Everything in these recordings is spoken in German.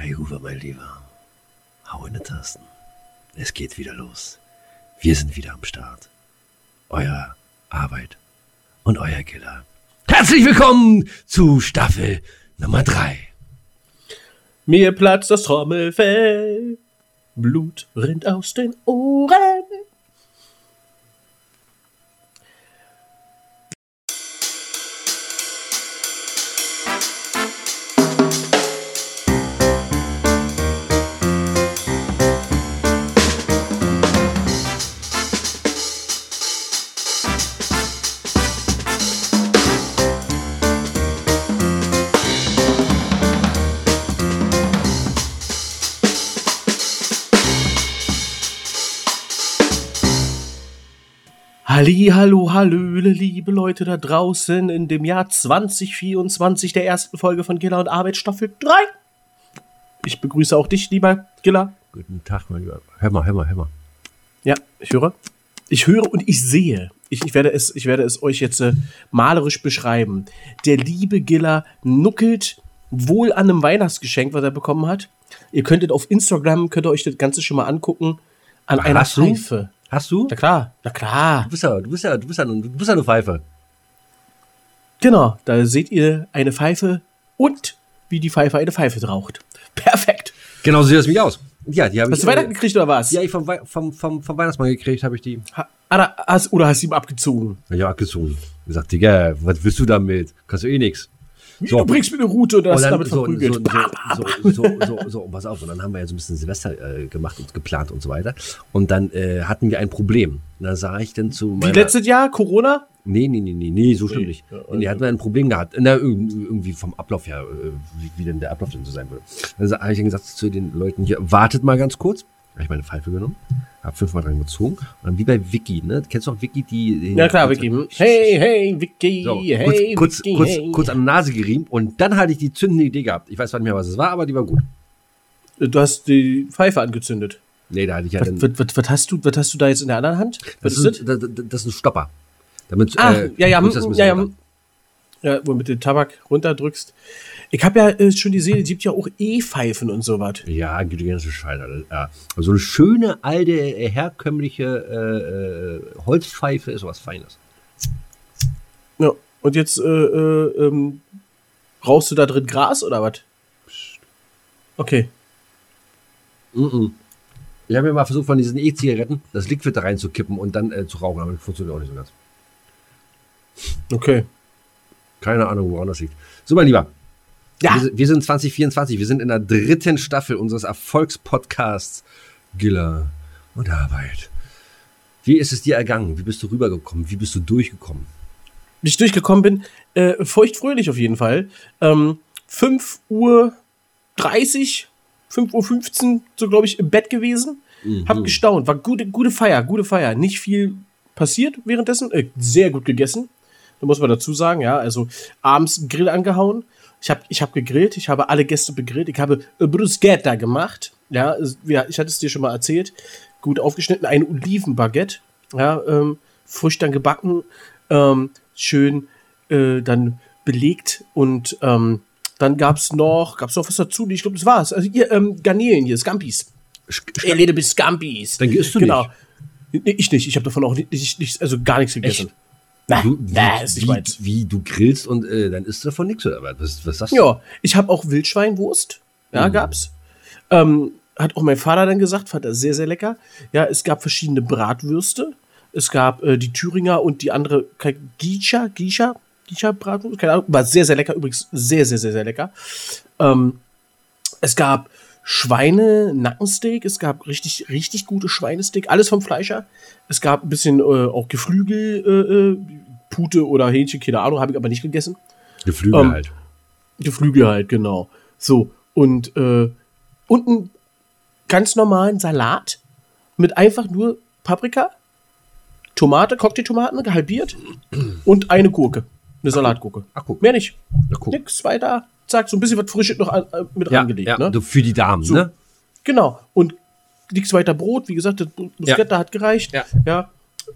Kai Huber, mein Lieber. Hau in die Tasten. Es geht wieder los. Wir sind wieder am Start. Euer Arbeit und euer Killer. Herzlich willkommen zu Staffel Nummer 3. Mir platzt das Trommelfell, Blut rinnt aus den Ohren. Halli, hallo, hallöle, liebe Leute da draußen in dem Jahr 2024 der ersten Folge von Giller und Arbeit Staffel 3. Ich begrüße auch dich, lieber Giller. Guten Tag, mein Lieber. Hör mal, hör mal, hör mal. Ja, ich höre. Ich höre und ich sehe. Ich, ich, werde, es, ich werde es euch jetzt äh, malerisch beschreiben. Der liebe Giller nuckelt wohl an einem Weihnachtsgeschenk, was er bekommen hat. Ihr könntet auf Instagram, könnt ihr euch das Ganze schon mal angucken, an Ach, einer? Pfeife. Hast du? Na klar, na klar. Du bist ja, du bist ja, du bist ja, du bist ja eine Pfeife. Genau, da seht ihr eine Pfeife und wie die Pfeife eine Pfeife raucht. Perfekt. Genau so sieht das mich aus. Ja, die habe ich. Hast du Weihnachten gekriegt oder was? Ja, ich vom, Wei- vom, vom, vom Weihnachtsmann gekriegt, habe ich die. Ha, ah, da hast, oder hast du ihm abgezogen? Ja, abgezogen. Gesagt, Digga, was willst du damit? Kannst du eh nix. Wie, So. Du bringst mir eine Route und dann damit so, verprügelt. so, so, so, so, so, so, und pass auf, und dann haben wir ja so ein bisschen Silvester äh, gemacht und geplant und so weiter. Und dann äh, hatten wir ein Problem. Und da sah ich dann zu Wie meiner... letztes Jahr, Corona? Nee, nee, nee, nee, nee, so schlimm Nee. nicht. Ja, und die hatten wir ein Problem gehabt. Na, irg- irgendwie vom Ablauf her, äh, wie, wie denn der Ablauf denn so sein würde. Dann habe ich dann gesagt zu den Leuten hier, wartet mal ganz kurz. Habe ich meine Pfeife genommen, habe fünfmal dran gezogen. Und dann wie bei Vicky, ne? Kennst du auch Vicky, die... Ja klar, Vicky. Hey, hey, Vicky, So, hey, kurz, Vicky, kurz, hey. kurz, kurz an die Nase geriemt und dann hatte ich die zündende Idee gehabt. Ich weiß nicht mehr, was es war, aber die war gut. Du hast die Pfeife angezündet. Nee, da hatte ich ja Was, was, was, was, hast du, was hast du da jetzt in der anderen Hand? Was Das ist, das, das ist ein Stopper. Damit, Ach, äh, ja, ja, ja, ja. Ja, wo du mit dem Tabak runterdrückst. Ich habe ja äh, schon gesehen, es gibt ja auch E-Pfeifen und sowas. Ja, die ganze Scheiße. Ja. Also eine schöne, alte, äh, herkömmliche äh, äh, Holzpfeife ist was Feines. Ja, und jetzt äh, äh, ähm, rauchst du da drin Gras oder was? Okay. Mm -mm. Ich habe mir mal versucht, von diesen E-Zigaretten das Liquid da reinzukippen und dann äh, zu rauchen, aber das funktioniert auch nicht so ganz. Okay. Keine Ahnung, woran das liegt. So, mein Lieber. Ja. Wir, wir sind 2024. Wir sind in der dritten Staffel unseres Erfolgspodcasts Giller und Arbeit. Wie ist es dir ergangen? Wie bist du rübergekommen? Wie bist du durchgekommen? Wie ich durchgekommen bin, äh, feuchtfröhlich auf jeden Fall. Ähm, 5 Uhr 30, 5 Uhr 15, so glaube ich, im Bett gewesen. Mhm. Hab gestaunt. War gute, gute Feier, gute Feier. Nicht viel passiert währenddessen. Äh, sehr gut gegessen. Da muss man dazu sagen, ja. Also abends einen Grill angehauen. Ich habe ich hab gegrillt, ich habe alle Gäste begrillt. Ich habe Bruschetta gemacht. Ja, es- ja, ich hatte es dir schon mal erzählt. Gut aufgeschnitten, ein Olivenbaguette. Ja, ähm, frisch dann gebacken. Ähm, schön äh, dann belegt und ähm, dann gab's noch, gab's noch was dazu? Ich glaube, das war's. Also hier, ähm, Garnelen hier, Scampis. A little bit Scampis. Dann isst du genau. Nee, ich nicht. Ich habe davon auch nicht, nicht, nicht, also gar nichts gegessen. Echt? Na, na, ist nicht wie, meins. wie du grillst und äh, dann isst du davon nichts oder was? Was, sagst du? Ja, ich habe auch Wildschweinwurst. Ja, Mhm. gab's. Ähm, hat auch mein Vater dann gesagt, fand er sehr, sehr lecker. Ja, es gab verschiedene Bratwürste. Es gab äh, die Thüringer und die andere Gischa, Gischa, Gischa Bratwurst, keine Ahnung, war sehr, sehr lecker, übrigens sehr, sehr, sehr, sehr lecker. Ähm, es gab Schweine-Nackensteak, es gab richtig, richtig gute Schweinesteak, alles vom Fleischer. Es gab ein bisschen äh, auch Geflügel, äh, äh, Pute oder Hähnchen, keine Ahnung, habe ich aber nicht gegessen. Geflügel Ähm, halt. Geflügel halt, genau. So, und, äh, und einen ganz normalen Salat mit einfach nur Paprika, Tomate, Cocktailtomaten gehalbiert und eine Gurke. Eine Salatgurke. Ach, guck. Mehr nicht. Ach, guck. Nix weiter. Zack, so ein bisschen was Frisches noch an, äh, mit Ja, rangelegt. ja, ne? für die Damen, So. ne? Genau. Und nichts weiter Brot, wie gesagt, das Bruschetta hat gereicht. Ja. ja.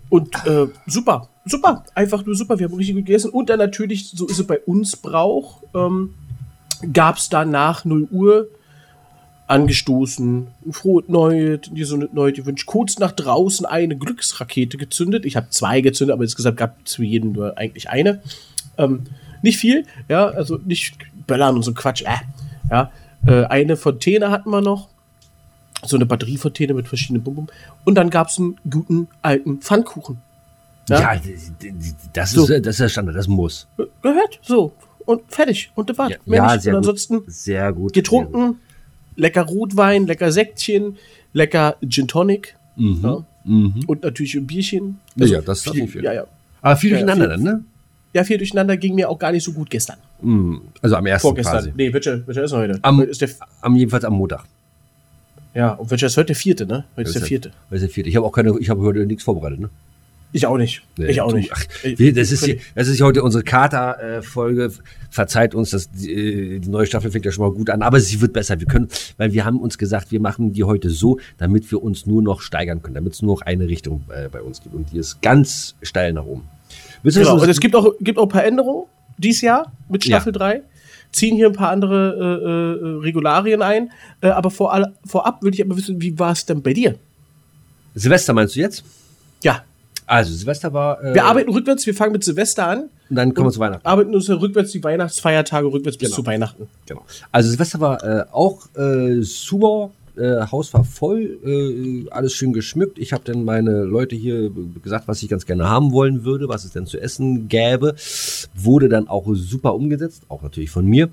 Und äh, super, super, einfach nur super. Wir haben richtig gut gegessen. Und dann natürlich, so ist es bei uns Brauch, ähm, gab es dann nach 0 Uhr angestoßen, ein frohes Neues, die so Neue gewünscht, kurz nach draußen eine Glücksrakete gezündet. Ich habe zwei gezündet, aber insgesamt gab es für jeden nur eigentlich eine. Ähm, nicht viel, ja, also nicht böllern und so Quatsch, äh, ja. Äh, eine Fontäne hatten wir noch, so eine Batteriefontäne mit verschiedenen Bum, Und dann gab es einen guten alten Pfannkuchen. Ja, ja das, ist, so. das ist der Standard, das muss. Gehört, so. Und fertig. Und das war ja, ja sehr und ansonsten gut. Sehr gut. Getrunken, sehr gut. lecker Rotwein, lecker Sektchen, lecker Gin Tonic. Mhm. Ja. Mhm. Und natürlich ein Bierchen. Also ja, das ist viel, viel. Ja, ja. Aber viel durcheinander dann, ne? Ja, viel durcheinander ging mir auch gar nicht so gut gestern. Mhm. Also am ersten Vorgestern. Quasi. Nee, welcher, welcher ist heute? Am, ist der am jedenfalls am Montag. Ja, und welcher ist heute der vierte, ne? Heute ist der vierte. Heute ist der vierte. Ich habe auch keine, ich habe heute nichts vorbereitet, ne? Ich auch nicht. Nee, ich auch nicht. Ach, das, ist hier, das ist heute unsere Kater-Folge. Verzeiht uns, dass die, die, neue Staffel fängt ja schon mal gut an, aber sie wird besser. Wir können, weil wir haben uns gesagt, wir machen die heute so, damit wir uns nur noch steigern können, damit es nur noch eine Richtung äh, bei uns gibt. Und die ist ganz steil nach oben. Genau, und es gibt auch, gibt auch ein paar Änderungen dieses Jahr mit Staffel ja. 3 ziehen hier ein paar andere äh, äh, Regularien ein. Äh, aber vor, vorab würde ich aber wissen, wie war es denn bei dir? Silvester meinst du jetzt? Ja. Also Silvester war. Äh, wir arbeiten rückwärts, wir fangen mit Silvester an. Und dann kommen wir zu Weihnachten. Arbeiten uns rückwärts die Weihnachtsfeiertage rückwärts genau. bis zu Weihnachten. Genau. Also Silvester war äh, auch äh, super. Äh, Haus war voll, äh, alles schön geschmückt. Ich habe dann meine Leute hier gesagt, was ich ganz gerne haben wollen würde, was es denn zu essen gäbe. Wurde dann auch super umgesetzt, auch natürlich von mir.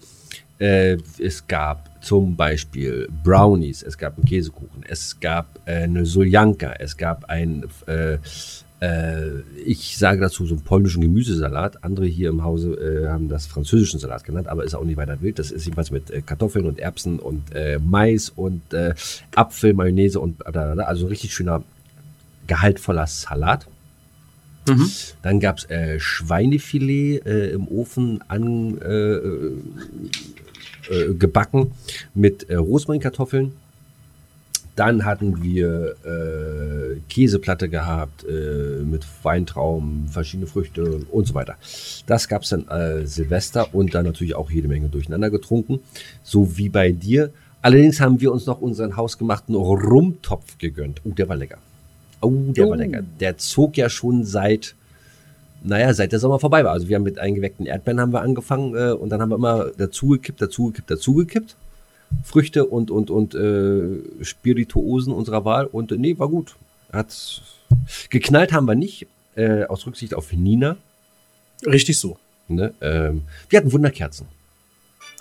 Äh, es gab zum Beispiel Brownies, es gab einen Käsekuchen, es gab äh, eine Soljanka, es gab ein äh, ich sage dazu so einen polnischen Gemüsesalat. Andere hier im Hause äh, haben das französischen Salat genannt, aber ist auch nicht weiter wild. Das ist jedenfalls mit äh, Kartoffeln und Erbsen und äh, Mais und äh, Apfel, Mayonnaise und also richtig schöner, gehaltvoller Salat. Mhm. Dann gab es äh, Schweinefilet im Ofen an gebacken mit Rosmarinkartoffeln dann hatten wir äh, Käseplatte gehabt äh, mit Weintrauben, verschiedene Früchte und so weiter. Das gab es dann äh, Silvester und dann natürlich auch jede Menge durcheinander getrunken, so wie bei dir. Allerdings haben wir uns noch unseren hausgemachten Rumtopf gegönnt. Oh, der war lecker. Oh, der oh. war lecker. Der zog ja schon seit, naja, seit der Sommer vorbei war. Also wir haben mit eingeweckten Erdbeeren haben wir angefangen äh, und dann haben wir immer dazugekippt, dazugekippt, dazugekippt. Früchte und, und, und äh, Spirituosen unserer Wahl. Und äh, nee, war gut. Hat geknallt haben wir nicht, äh, aus Rücksicht auf Nina. Richtig so. Ne? Ähm, wir hatten Wunderkerzen.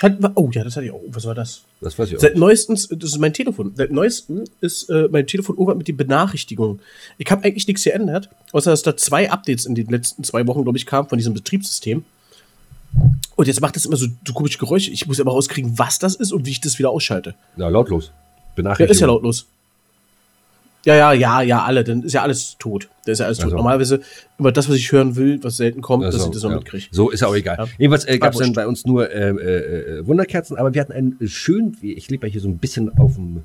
Hat, oh ja, das hatte ich auch. Was war das? Das weiß ich auch. Seit neuestens, das ist mein Telefon. Seit neuestem ist äh, mein Telefon irgendwann mit den Benachrichtigungen. Ich habe eigentlich nichts geändert, außer dass da zwei Updates in den letzten zwei Wochen, glaube ich, kamen von diesem Betriebssystem. Und jetzt macht das immer so, so komische Geräusche. Ich muss aber rauskriegen, was das ist und wie ich das wieder ausschalte. Ja, lautlos. Benachrichtigung. Ja, ist ja lautlos. Ja, ja, ja, ja, alle. Dann ist ja alles tot. Da ist ja alles tot. Also. Normalerweise immer das, was ich hören will, was selten kommt, also, dass ich das noch ja. mitkriege. So ist ja auch egal. Ja. Jedenfalls äh, gab es dann bei uns nur äh, äh, äh, Wunderkerzen, aber wir hatten einen schönen, ich lebe ja hier so ein bisschen auf einem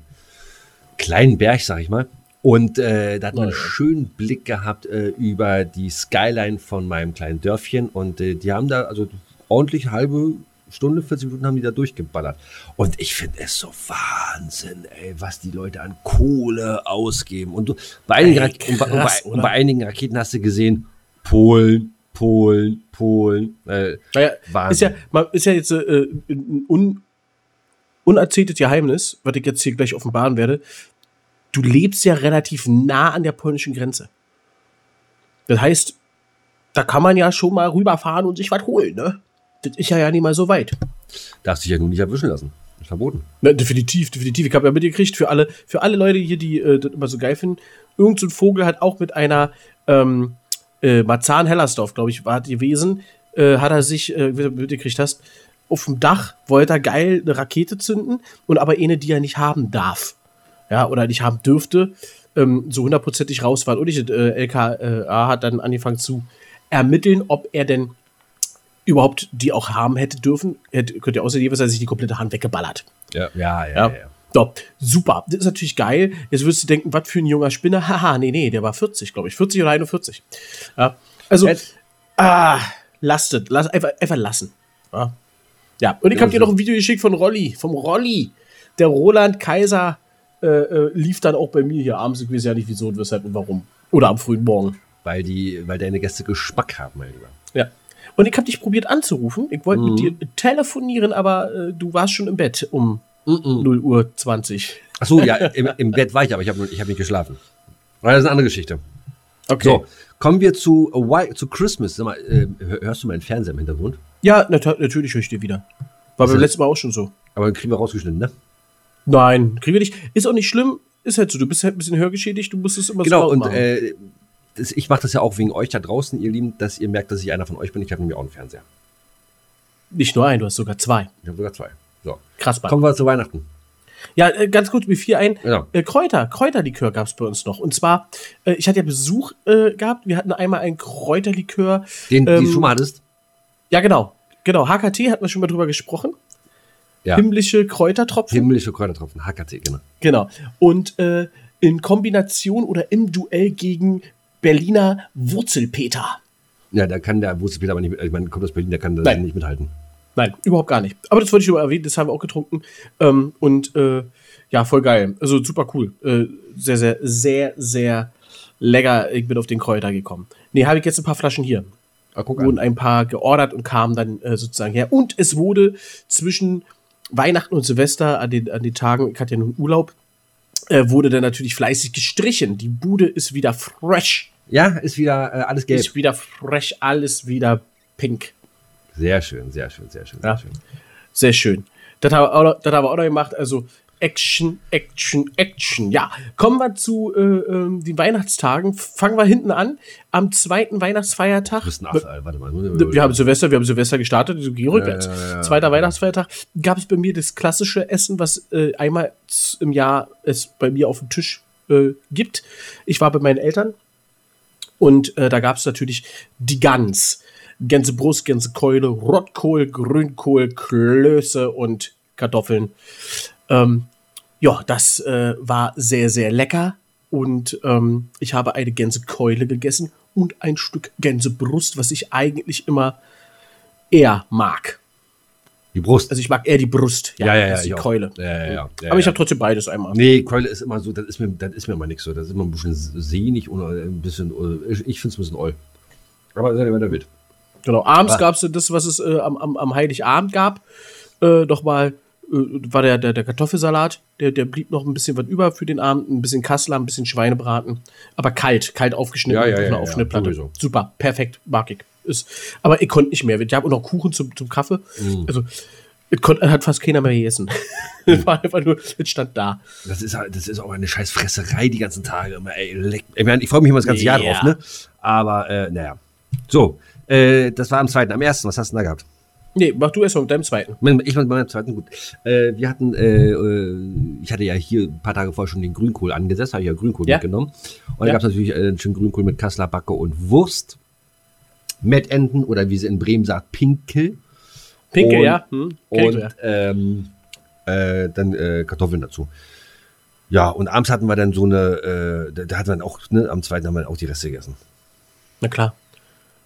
kleinen Berg, sag ich mal. Und äh, da hat man einen schönen Blick gehabt äh, über die Skyline von meinem kleinen Dörfchen. Und äh, die haben da also ordentlich halbe Stunde, 40 Minuten haben die da durchgeballert. Und ich finde es so Wahnsinn, ey, was die Leute an Kohle ausgeben. Und du, bei, einigen, ey, krass, und bei, und bei, einigen Raketen hast du gesehen, Polen, Polen, Polen. Äh, naja, ist ja, ist ja jetzt äh, ein un, unerzähltes Geheimnis, was ich jetzt hier gleich offenbaren werde. Du lebst ja relativ nah an der polnischen Grenze. Das heißt, da kann man ja schon mal rüberfahren und sich was holen, ne? Das ist ja ja nicht mal so weit. Darfst dich ja nun nicht erwischen lassen. Ist verboten. Na, definitiv, definitiv. Ich habe ja mitgekriegt, für alle, für alle Leute hier, die äh, das immer so geil finden, irgend so ein Vogel hat auch mit einer ähm, äh, Marzahn-Hellersdorf, glaube ich, war gewesen, äh, hat er sich, äh, wie du mitgekriegt hast, auf dem Dach wollte er geil eine Rakete zünden und aber eine, die er nicht haben darf. Ja, oder nicht haben dürfte, ähm, so hundertprozentig raus war. Und ich, äh, LKA hat dann angefangen zu ermitteln, ob er denn überhaupt die auch haben hätte dürfen. Hätte, könnte außer jeweils sich die komplette Hand weggeballert. Ja, ja, ja. ja. ja. So, super. Das ist natürlich geil. Jetzt wirst du denken, was für ein junger Spinner. Haha, nee, nee, der war 40, glaube ich. 40 oder 41. Ja, also, Jetzt. ah, lastet. Lass, einfach, einfach lassen. Ja. ja. Und ich habe dir noch ein Video geschickt von Rolli, vom Rolli. der Roland Kaiser äh, äh, lief dann auch bei mir hier abends. Ich weiß ja nicht, wieso und weshalb und warum. Oder am frühen Morgen. Weil, die, weil deine Gäste Geschmack haben, mein Lieber. Ja. Und ich habe dich probiert anzurufen. Ich wollte Mhm. mit dir telefonieren, aber äh, du warst schon im Bett um Mhm. 0 Uhr 20. Achso, ja, im, im Bett war ich, aber ich habe ich hab nicht geschlafen. Aber das ist eine andere Geschichte. Okay. So, kommen wir zu, A Whi- zu Christmas. Sag mal, äh, hör- hörst du meinen Fernseher im Hintergrund? Ja, nat natürlich höre ich dir wieder. War beim letzten Mal auch schon so. Aber den kriegen wir rausgeschnitten, ne? Nein, kriegen wir nicht. Ist auch nicht schlimm. Ist halt so. Du bist halt ein bisschen hörgeschädigt. Du musst es immer Genau, so laut und äh, das, ich mache das ja auch wegen euch da draußen, ihr Lieben, dass ihr merkt, dass ich einer von euch bin. Ich habe nämlich auch einen Fernseher. Nicht nur einen, du hast sogar zwei. Ich habe sogar zwei. So, Krass, Mann. kommen wir zu Weihnachten. Ja, äh, ganz kurz, mir fiel ein, Ja. äh, Kräuter, Kräuterlikör gab es bei uns noch. Und zwar, äh, ich hatte ja Besuch äh, gehabt. Wir hatten einmal einen Kräuterlikör. Den, Ähm, die du schon mal hattest? Ja, genau. Genau, HKT hatten wir schon mal drüber gesprochen. Ja. Himmlische Kräutertropfen. Himmlische Kräutertropfen, HKT, genau. Genau. Und äh, in Kombination oder im Duell gegen Berliner Wurzelpeter. Ja, da kann der Wurzelpeter aber nicht ich meine, kommt aus Berlin, der kann da Nein. nicht mithalten. Nein, überhaupt gar nicht. Aber das wollte ich nur erwähnen, das haben wir auch getrunken. Ähm, und äh, ja, voll geil. Also super cool. Äh, sehr, sehr, sehr, sehr lecker. Ich bin auf den Kräuter gekommen. Nee, habe ich jetzt ein paar Flaschen hier. Ah, Wurden ein paar geordert und kamen dann äh, sozusagen her. Und es wurde zwischen Weihnachten und Silvester an den, an den Tagen, ich hatte ja nun Urlaub, äh, wurde dann natürlich fleißig gestrichen. Die Bude ist wieder fresh. Ja, ist wieder äh, alles gelb. Ist wieder fresh, alles wieder pink. Sehr schön, sehr schön, sehr schön, Ja. sehr schön. Sehr schön. Das haben wir auch noch, das haben wir auch noch gemacht. Also Action, Action, Action. Ja, kommen wir zu äh, ähm, den Weihnachtstagen. Fangen wir hinten an. Am zweiten Weihnachtsfeiertag. Du bist ein Affe, warte mal. Wir haben Silvester, wir haben Silvester gestartet, so geh rückwärts. Ja, ja, ja. Zweiter Weihnachtsfeiertag gab es bei mir das klassische Essen, was äh, einmal im Jahr es bei mir auf dem Tisch äh, gibt. Ich war bei meinen Eltern und äh, da gab es natürlich die Gans. Gänsebrust, Gänsekeule, Rotkohl, Grünkohl, Klöße und Kartoffeln. Ähm, ja, das äh, war sehr, sehr lecker. Und ähm, ich habe eine Gänsekeule gegessen und ein Stück Gänsebrust, was ich eigentlich immer eher mag. Die Brust. Also ich mag eher die Brust, ja, ja, ja. als die auch. Keule. Ja, ja, ja. ja Aber ich ja. habe trotzdem beides einmal. Nee, Keule ist immer so, das ist mir, das ist mir immer nix so. Das ist immer ein bisschen sehnig und ein bisschen, äh, ich, finde es ein bisschen oll. Aber seid ihr weiter wild. Genau. Abends Ah. gab es das, was es äh, am, am, am Heiligabend gab. Äh, Nochmal äh, war der, der, der Kartoffelsalat. Der, der blieb noch ein bisschen was über für den Abend. Ein bisschen Kassler, ein bisschen Schweinebraten. Aber kalt, kalt aufgeschnitten Ja, ja, auf ja, einer ja, Aufschnittplatte. sowieso. Super, perfekt, mag ich. Ist, aber ich konnte nicht mehr. Ich habe auch noch Kuchen zum, zum Kaffee. Mhm. Also, es konnte, hat fast keiner mehr gegessen. Es war einfach nur, es stand da. Das ist, das ist auch eine scheiß Fresserei die ganzen Tage. Immer, ey, leck. Ich, mein, ich freue mich immer das ganze Jahr Ja. drauf, ne? Aber, äh, naja. So, äh, das war am zweiten. Am ersten, was hast du denn da gehabt? Nee, mach du erst mal mit deinem zweiten. Ich mit meinem zweiten, gut. Äh, wir hatten, äh, äh, ich hatte ja hier ein paar Tage vorher schon den Grünkohl angesetzt, habe ich ja Grünkohl Ja. mitgenommen. Und Ja. da gab es natürlich äh, einen schönen Grünkohl mit Kassler Backe und Wurst. Mettenten oder wie sie in Bremen sagt, Pinkel. Pinke, Und- ja. Hm, Und ja. ähm, äh, dann Kartoffeln dazu. Ja, und abends hatten wir dann so eine, äh, da, da hatten wir dann auch, ne, am zweiten haben wir dann auch die Reste gegessen. Na klar.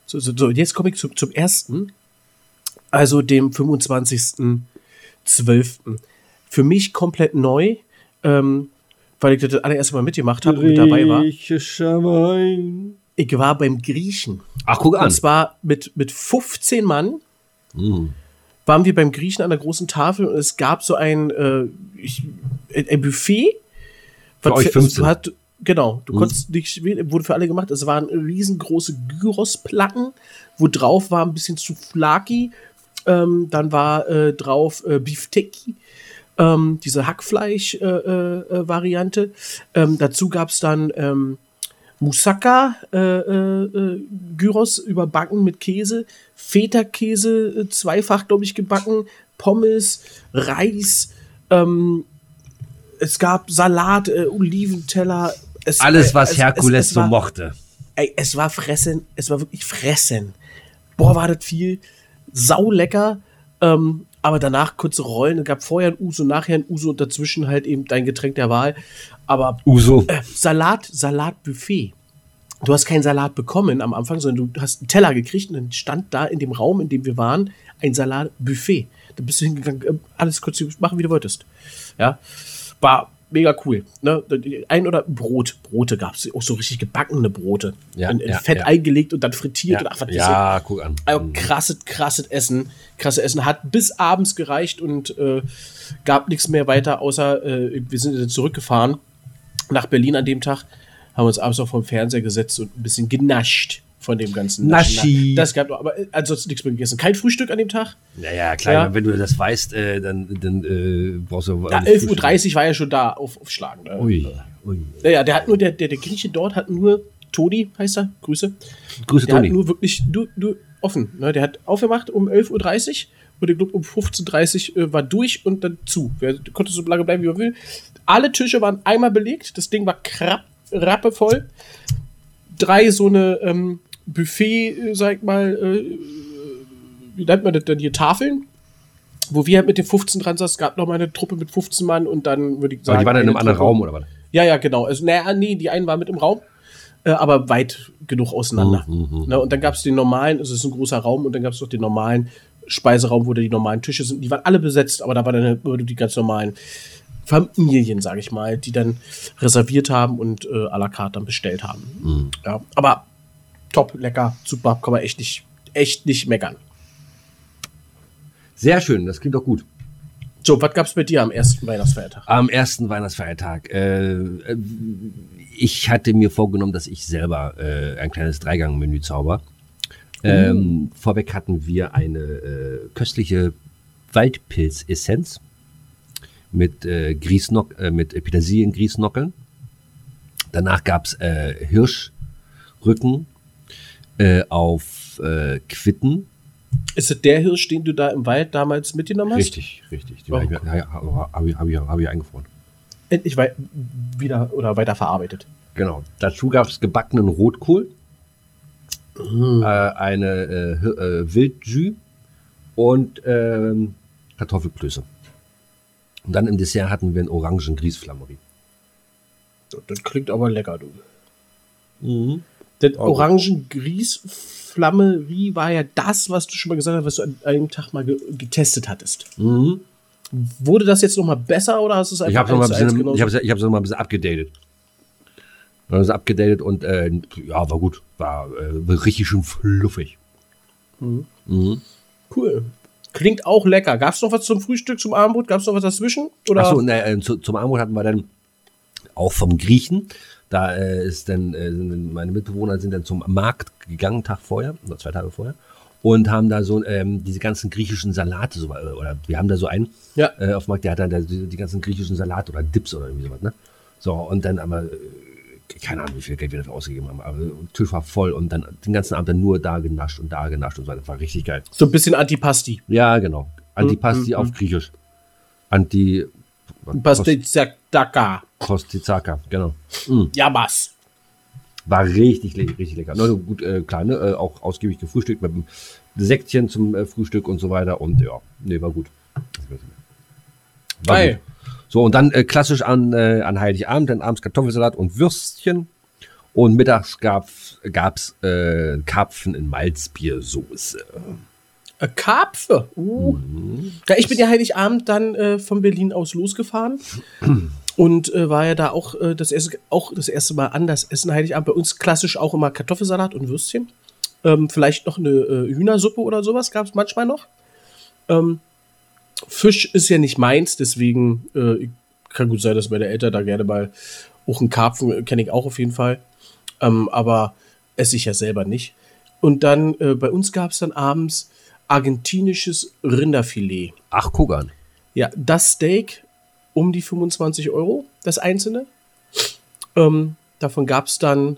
So, so, so jetzt komme ich zum, zum ersten. Also dem 25.12. Für mich komplett neu, ähm, weil ich das allererste Mal mitgemacht habe und mit dabei war. Griechischer Wein. Ich war beim Griechen. Ach, guck an. Und zwar mit, mit 15 Mann Mhm. waren wir beim Griechen an der großen Tafel und es gab so ein, äh, ich, ein Buffet. Für euch 15. Hat, genau, du Mhm. konntest nicht wurde für alle gemacht. Es waren riesengroße Gyrosplatten, wo drauf war ein bisschen Souflaki, ähm, dann war äh, drauf äh, Beefteki, ähm, diese Hackfleisch-Variante. ähm, dazu gab es dann ähm, Moussaka, äh, äh, äh, Gyros überbacken mit Käse, Feta-Käse äh, zweifach, glaube ich, gebacken, Pommes, Reis, ähm, es gab Salat, äh, Oliventeller. Es, Alles, äh, was es- Herkules es, es so war, mochte. Ey, es war fressen, es war wirklich fressen. Boah, war das viel. Sau lecker. Ähm, aber danach kurze Rollen. Es gab vorher ein Uso, nachher ein Uso und dazwischen halt eben dein Getränk der Wahl. Aber Uso. äh, Salat, Salatbuffet. Du hast keinen Salat bekommen am Anfang, sondern du hast einen Teller gekriegt und dann stand da in dem Raum, in dem wir waren, ein Salatbuffet. Da bist du hingegangen, äh, alles kurz machen, wie du wolltest. Ja, war mega cool. Ne? Ein oder Brot, Brote gab es, auch so richtig gebackene Brote. Ja, in, in ja, Fett ja. eingelegt und dann frittiert. Ja, Und ach, was ja guck an. also Mhm. krasse, krasse Essen. Krasse Essen. Hat bis abends gereicht und äh, gab nichts mehr weiter, außer äh, wir sind zurückgefahren nach Berlin an dem Tag, haben uns abends auch vom Fernseher gesetzt und ein bisschen genascht von dem ganzen. Naschi. Das gab aber äh, ansonsten nichts mehr gegessen. Kein Frühstück an dem Tag. Naja, klar, Ja. wenn du das weißt, äh, dann, dann äh, brauchst du. Ja, 11.30 Uhr war er schon da auf, aufschlagen. Ne? Ui, ui. Naja, der hat nur, der, der, der Grieche dort hat nur, Todi heißt er, Grüße. Grüße, Der Toni. hat nur wirklich nur, nur offen. Ne? Der hat aufgemacht um 11.30 Uhr und ich glaube um 15.30 Uhr äh, war durch und dann zu. Wer konnte so lange bleiben, wie man will. Alle Tische waren einmal belegt. Das Ding war krapp, rappevoll. Drei so eine ähm, Buffet, äh, sag ich mal, äh, wie nennt man das denn hier, Tafeln? Wo wir halt mit den 15 dran saßen, es gab noch mal eine Truppe mit 15 Mann und dann würde ich sagen. Aber die waren in einem eine anderen Raum oder was? ja, ja, genau. Also, naja, nee, die einen waren mit im Raum, äh, aber weit genug auseinander. Mhm, Ne, und dann gab es den normalen, also es ist ein großer Raum, und dann gab es noch den normalen Speiseraum, wo da die normalen Tische sind. Die waren alle besetzt, aber da waren dann halt nur die ganz normalen Familien, sage ich mal, die dann reserviert haben und äh, à la carte dann bestellt haben. Mhm. Ja, aber top, lecker, super, kann man echt nicht, echt nicht meckern. Sehr schön, das klingt doch gut. So, was gab's bei dir am ersten Weihnachtsfeiertag? Am ersten Weihnachtsfeiertag. Äh, äh, ich hatte mir vorgenommen, dass ich selber äh, ein kleines Dreigang-Menü zauber. Ähm, vorweg hatten wir eine äh, köstliche Waldpilzessenz mit, äh, Grießnock, äh, mit Petersilien-Grießnockeln. Danach gab's äh, Hirschrücken äh, auf äh, Quitten. Ist es der Hirsch, den du da im Wald damals mitgenommen hast? Richtig, richtig. Die Oh, habe ich, hab ich, hab ich, hab ich eingefroren. Endlich wei wieder oder weiter verarbeitet. Genau. Dazu gab es gebackenen Rotkohl, äh, eine äh, äh, Wildjus und ähm, Kartoffelklöße. Und dann im Dessert hatten wir einen orangen Grießflammerie. Das klingt aber lecker, du. Mhm. Das Oh. Orangen-Grießflammerie war ja das, was du schon mal gesagt hast, was du an einem Tag mal ge getestet hattest. Mhm. Wurde das jetzt noch mal besser oder hast du es Ich einfach bisschen, genauso? ich habe ich hab's noch mal ein bisschen abgedatet. Also abgedatet und äh, ja, war gut. War äh, richtig schön fluffig. Mhm. Mhm. Cool. Klingt auch lecker. Gab es noch was zum Frühstück, zum Abendbrot? Gab es noch was dazwischen? Oder? Achso, ne, äh, zu, zum Armut hatten wir dann auch vom Griechen. Da äh, ist dann, äh, meine Mitbewohner sind dann zum Markt gegangen, Tag vorher, oder zwei Tage vorher, und haben da so ähm, diese ganzen griechischen Salate, so, äh, oder wir haben da so einen Ja. äh, auf dem Markt, der hat dann da die, die ganzen griechischen Salate oder Dips oder irgendwie sowas, ne? So, und dann aber, äh, keine Ahnung, wie viel Geld wir dafür ausgegeben haben, aber der Tisch war voll und dann den ganzen Abend dann nur da genascht und da genascht und so weiter. Das war richtig geil. so ein bisschen Antipasti. Ja, genau. Antipasti Mm, mm, auf Griechisch. Anti. Pastizaka. Kostizaka, genau. Yamas. War richtig, richtig lecker. Na, gut, äh, klar, ne? äh, auch ausgiebig gefrühstückt mit einem Sektchen zum äh, Frühstück und so weiter. Und ja, nee, war gut. War Geil. gut. So, und dann äh, klassisch an, äh, an Heiligabend, dann abends Kartoffelsalat und Würstchen. Und mittags gab's, gab's äh, Karpfen in Malzbiersoße. Äh, Karpfe. Uh. Mhm. Ja, ich bin ja Heiligabend dann äh, von Berlin aus losgefahren und äh, war ja da auch, äh, das erste, auch das erste Mal anders essen Heiligabend. Bei uns klassisch auch immer Kartoffelsalat und Würstchen. Ähm, vielleicht noch eine äh, Hühnersuppe oder sowas gab es manchmal noch. Ähm, Fisch ist ja nicht meins, deswegen äh, kann gut sein, dass meine Eltern da gerne mal auch einen Karpfen, kenne ich auch auf jeden Fall. Ähm, aber esse ich ja selber nicht. Und dann bei uns gab es dann abends argentinisches Rinderfilet. Ach, guck an. Ja, das Steak um die 25 Euro, das einzelne. Ähm, davon gab es dann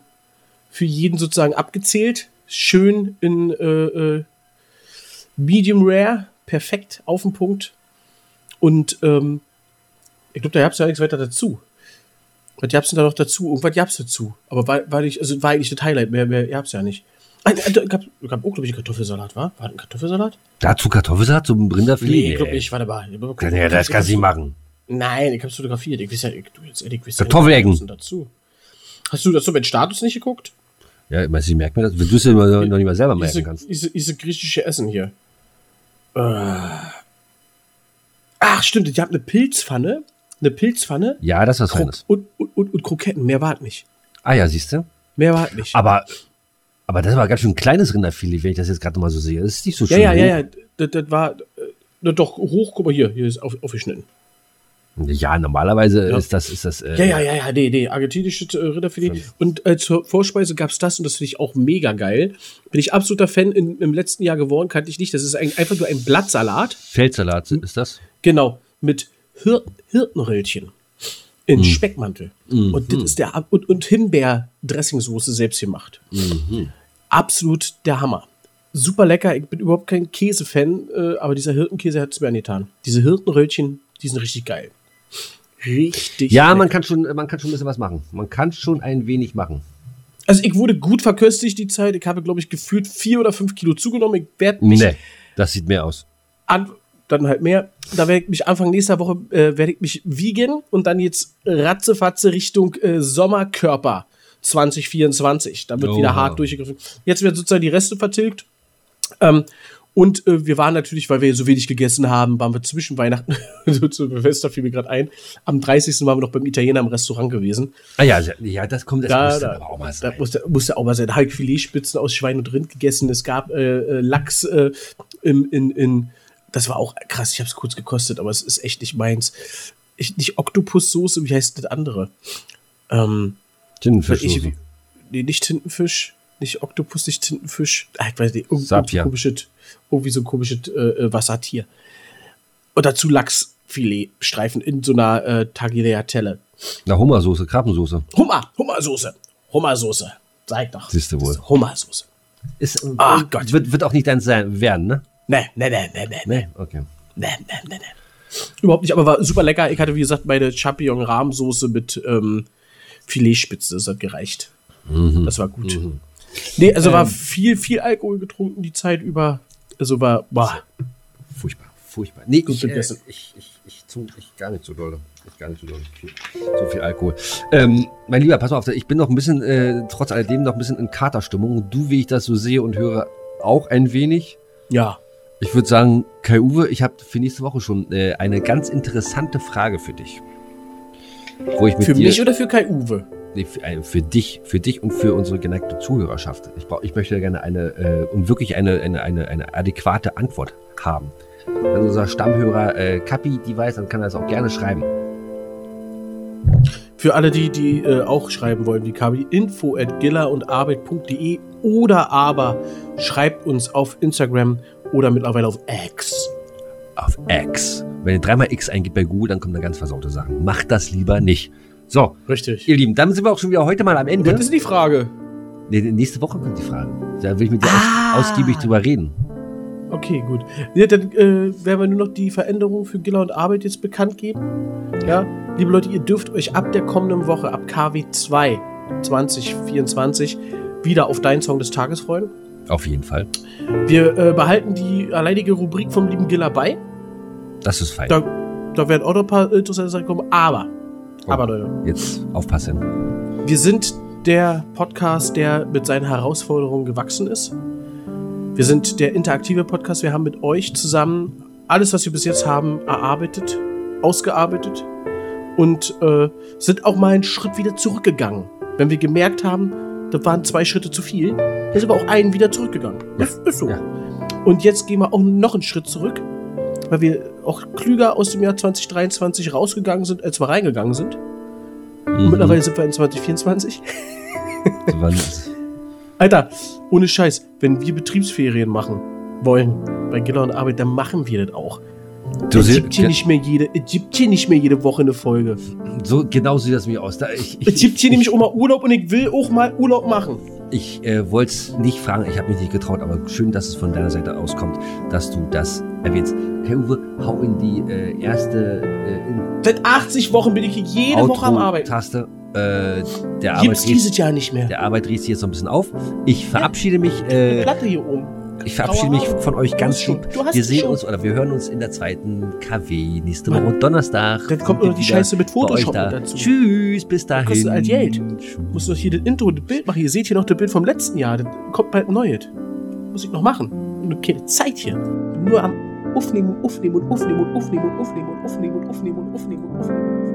für jeden sozusagen abgezählt. Schön in äh, äh, Medium Rare, perfekt auf den Punkt. Und ähm, ich glaube, da gab es ja nichts weiter dazu. Was gab es denn da noch dazu? Irgendwas gab es dazu. Aber war, war, nicht, also war eigentlich das Highlight. Mehr, mehr gab es ja nicht. Ah, äh, da gab, gab auch, glaube ich, einen Kartoffelsalat, war? War das ein Kartoffelsalat? Dazu Kartoffelsalat zum Rinderfilet? ich glaube nicht. Warte mal. Ja, das kannst du nicht machen. Nein, ich hab's fotografiert. Ich weiß ja, ich, du jetzt ehrlich, ich weiß Kartoffeleggen. Ja, dazu. Hast du dazu mit Status nicht geguckt? Ja, ich weiß, ich merke mir das, wenn du es ja noch noch nicht mal selber merken Diese, kannst. diese, diese griechische Essen hier. Ach, stimmt, ich habe eine Pilzpfanne. Eine Pilzpfanne. Ja, das ist was Feines. und, und, und, und Kroketten. Mehr war nicht. Ah ja, siehst du? Mehr war nicht. Aber, aber das war ganz schön ein kleines Rinderfilet, wenn ich das jetzt gerade mal so sehe. Das ist nicht so ja, schön. ja, ja, hoch. ja. Das, das war äh, das doch hoch. Guck mal hier. Hier ist auf, aufgeschnitten. Ja, normalerweise Ja. ist das, ist das. Äh, Ja, ja, ja, ja. Nee, nee. Argentinisches äh, Rinderfilet. Fünf. Und äh, zur Vorspeise gab es das und das finde ich auch mega geil. Bin ich absoluter Fan in, im letzten Jahr geworden, kannte ich nicht. Das ist ein, einfach nur ein Blattsalat. Feldsalat ist das. Genau, mit Hir Hirtenröllchen in Mhm. Speckmantel. Und das ist der und, und Himbeer-Dressingsoße selbst gemacht. Mhm. Absolut der Hammer. Super lecker. Ich bin überhaupt kein Käsefan, äh, aber dieser Hirtenkäse hat es mir angetan. Diese Hirtenröllchen, die sind richtig geil. Richtig. Ja, man kann schon, man kann schon ein bisschen was machen. Man kann schon ein wenig machen. Also ich wurde gut verköstigt die Zeit. Ich habe, glaube ich, gefühlt vier oder fünf Kilo zugenommen. Ich werde mich Nee, das sieht mehr aus. an, dann halt mehr. Da werde ich mich Anfang nächster Woche äh, werde ich mich wiegen und dann jetzt ratzefatze Richtung äh, Sommerkörper 2024. Da wird wieder Oha. hart durchgegriffen. Jetzt werden sozusagen die Reste vertilgt. Ähm, und äh, wir waren natürlich, weil wir so wenig gegessen haben, waren wir zwischen Weihnachten, so zu Silvester fiel mir gerade ein. Am 30. waren wir noch beim Italiener im Restaurant gewesen. Ah ja, ja, das kommt, das Da, muss da, dann auch mal da sein. musste, musste auch mal sein. Da habe ich Filetspitzen aus Schwein und Rind gegessen. Es gab äh, äh, Lachs äh, im, in, in, das war auch krass. Ich habe es kurz gekostet, aber es ist echt nicht meins. Ich, nicht Oktopussoße, wie heißt das andere? Ähm, Tintenfischsoße. ich, nee, nicht Tintenfisch, nicht Oktopus, nicht Tintenfisch. Ah, ich weiß nicht, irgendwie, komisches, irgendwie so ein komisches äh, äh, Wassertier. Und dazu Lachsfiletstreifen in so einer äh, Tagliatelle. Na, Hummersoße, Krabbensoße. Hummer, Hummersoße, Hummersoße. Sag doch. Siehst du wohl. Das ist Hummersoße. Ist, Ah, und Gott. Wird, wird auch nicht dein sein werden, ne? Nee, nee, nee, nee, nee, nee, okay. nee, nee, nee, nee. Überhaupt nicht, aber war super lecker. Ich hatte, wie gesagt, meine Champignon-Rahmsoße mit ähm, Filetspitze. Das hat gereicht. Mhm. Das war gut. Nee, also war viel, viel Alkohol getrunken die Zeit über. Also war, boah, Furchtbar, furchtbar. Nee, Gut ich, äh, ich, ich, ich, zu, ich gar nicht so doll. Ich gar nicht so doll. So viel Alkohol. Ähm, mein Lieber, pass mal auf, ich bin noch ein bisschen, äh, trotz alledem noch ein bisschen in Katerstimmung. Du, wie ich das so sehe und höre, auch ein wenig. ja. Ich würde sagen, Kai Uwe, ich habe für nächste Woche schon äh, eine ganz interessante Frage für dich. Wo ich mit Für dir, mich oder für Kai Uwe? Nee, für, äh, für dich, für dich und für unsere geneigte Zuhörerschaft. Ich, brauch, ich möchte gerne eine äh, und wirklich eine, eine, eine, eine adäquate Antwort haben. Wenn unser Stammhörer äh, Kapi die weiß, dann kann er das auch gerne schreiben. Für alle die, die äh, auch schreiben wollen, wie Kabi, info at giller und arbeit.de oder aber schreibt uns auf Instagram oder mittlerweile auf X. Auf X. Wenn ihr dreimal X eingibt bei Google, dann kommen da ganz versaute Sachen. Macht das lieber nicht. So, Richtig. ihr Lieben, dann sind wir auch schon wieder heute mal am Ende. Das ist die Frage. Nee, nächste Woche kommt die Frage. Da will ich mit dir Ah. aus, ausgiebig drüber reden. Okay, gut. Ja, dann äh, werden wir nur noch die Veränderungen für Giller und Arbeit jetzt bekannt geben. Ja, liebe Leute, ihr dürft euch ab der kommenden Woche, ab KW 2 2024, wieder auf deinen Song des Tages freuen. Auf jeden Fall. Wir äh, behalten die alleinige Rubrik vom lieben Giller bei. Das ist fein. Da, da werden auch noch ein paar interessante Sachen kommen. Aber, Oh. aber Leute, Jetzt aufpassen. wir sind der Podcast, der mit seinen Herausforderungen gewachsen ist. Wir sind der interaktive Podcast. Wir haben mit euch zusammen alles, was wir bis jetzt haben, erarbeitet, ausgearbeitet und äh, sind auch mal einen Schritt wieder zurückgegangen. Wenn wir gemerkt haben, da waren zwei Schritte zu viel, dann sind wir auch einen wieder zurückgegangen. Das ist so. Ja. Und jetzt gehen wir auch noch einen Schritt zurück, weil wir auch klüger aus dem Jahr 2023 rausgegangen sind, als wir reingegangen sind. Mhm. mittlerweile sind wir in 2024. So, wann ist- Alter, ohne Scheiß, wenn wir Betriebsferien machen wollen bei Giller und Arbeit, dann machen wir das auch. Du es gibt hier nicht mehr jede, es gibt hier nicht mehr jede Woche eine Folge. So genau sieht das mir aus. Da, ich Es gibt hier nämlich auch mal Urlaub und ich will auch mal Urlaub machen. ich äh, wollte es nicht fragen, ich habe mich nicht getraut, aber schön, dass es von deiner Seite auskommt, dass du das erwähnst. Herr Uwe, hau in die äh, erste äh, in Seit 80 Wochen bin ich hier jede Woche am Arbeiten. Outro-Taste. Äh, der Arbeit Gibt's drehst- dieses Jahr nicht mehr. der Arbeit drehst du jetzt noch ein bisschen auf. Ich verabschiede mich. Eine Äh, Platte hier oben. Ich verabschiede mich von euch ganz lieb. hast Wir sehen uns oder wir hören uns in der zweiten KW nächste. Woche Donnerstag. Dann kommt noch die Scheiße mit Photoshop da. dazu. Tschüss, bis dahin. Kostet halt Geld. Muss noch hier das Intro, das Bild machen. Ihr seht hier noch das Bild vom letzten Jahr. Das kommt bald ein neues. Muss ich noch machen. Nur keine Zeit hier. Nur am und aufnehmen und aufnehmen und aufnehmen und aufnehmen und aufnehmen und aufnehmen und aufnehmen und aufnehmen und aufnehmen und aufnehmen.